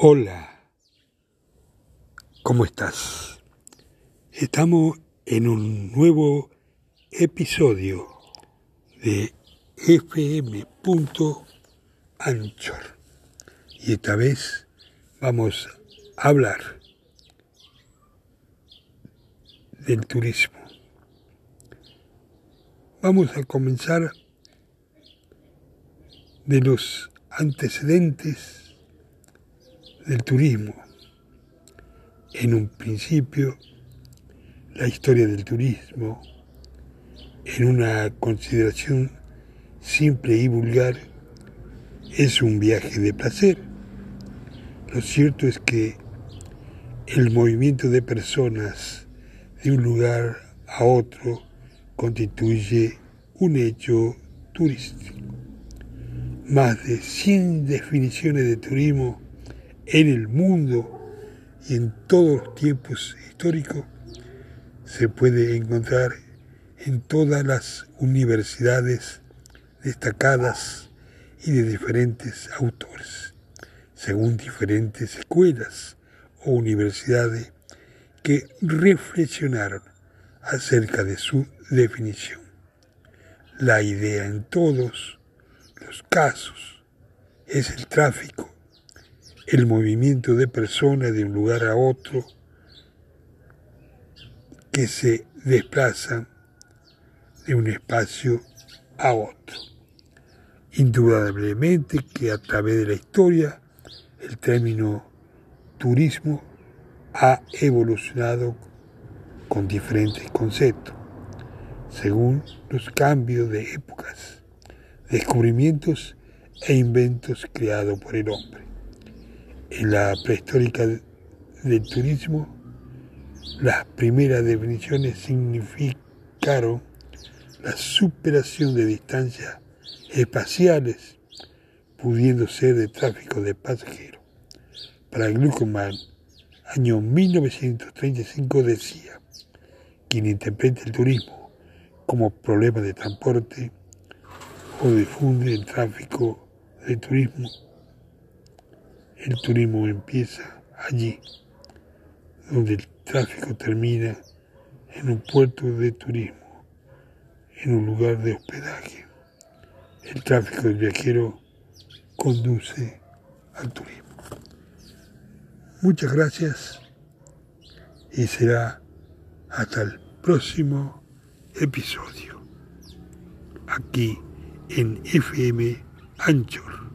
Hola, ¿cómo estás? Estamos en un nuevo episodio de fm.anchor y esta vez vamos a hablar del turismo. Vamos a comenzar de los antecedentes del turismo. En un principio, la historia del turismo, en una consideración simple y vulgar, es un viaje de placer. Lo cierto es que el movimiento de personas de un lugar a otro constituye un hecho turístico. Más de 100 definiciones de turismo en el mundo y en todos los tiempos históricos se puede encontrar en todas las universidades destacadas y de diferentes autores, según diferentes escuelas o universidades que reflexionaron acerca de su definición. La idea en todos los casos es el tráfico el movimiento de personas de un lugar a otro que se desplazan de un espacio a otro. Indudablemente que a través de la historia el término turismo ha evolucionado con diferentes conceptos, según los cambios de épocas, descubrimientos e inventos creados por el hombre en la prehistórica del turismo, las primeras definiciones significaron la superación de distancias espaciales, pudiendo ser de tráfico de pasajeros. Para Gluckman, año 1935 decía, quien interpreta el turismo como problema de transporte o difunde el tráfico de turismo el turismo empieza allí, donde el tráfico termina en un puerto de turismo, en un lugar de hospedaje. El tráfico del viajero conduce al turismo. Muchas gracias y será hasta el próximo episodio aquí en FM Anchor.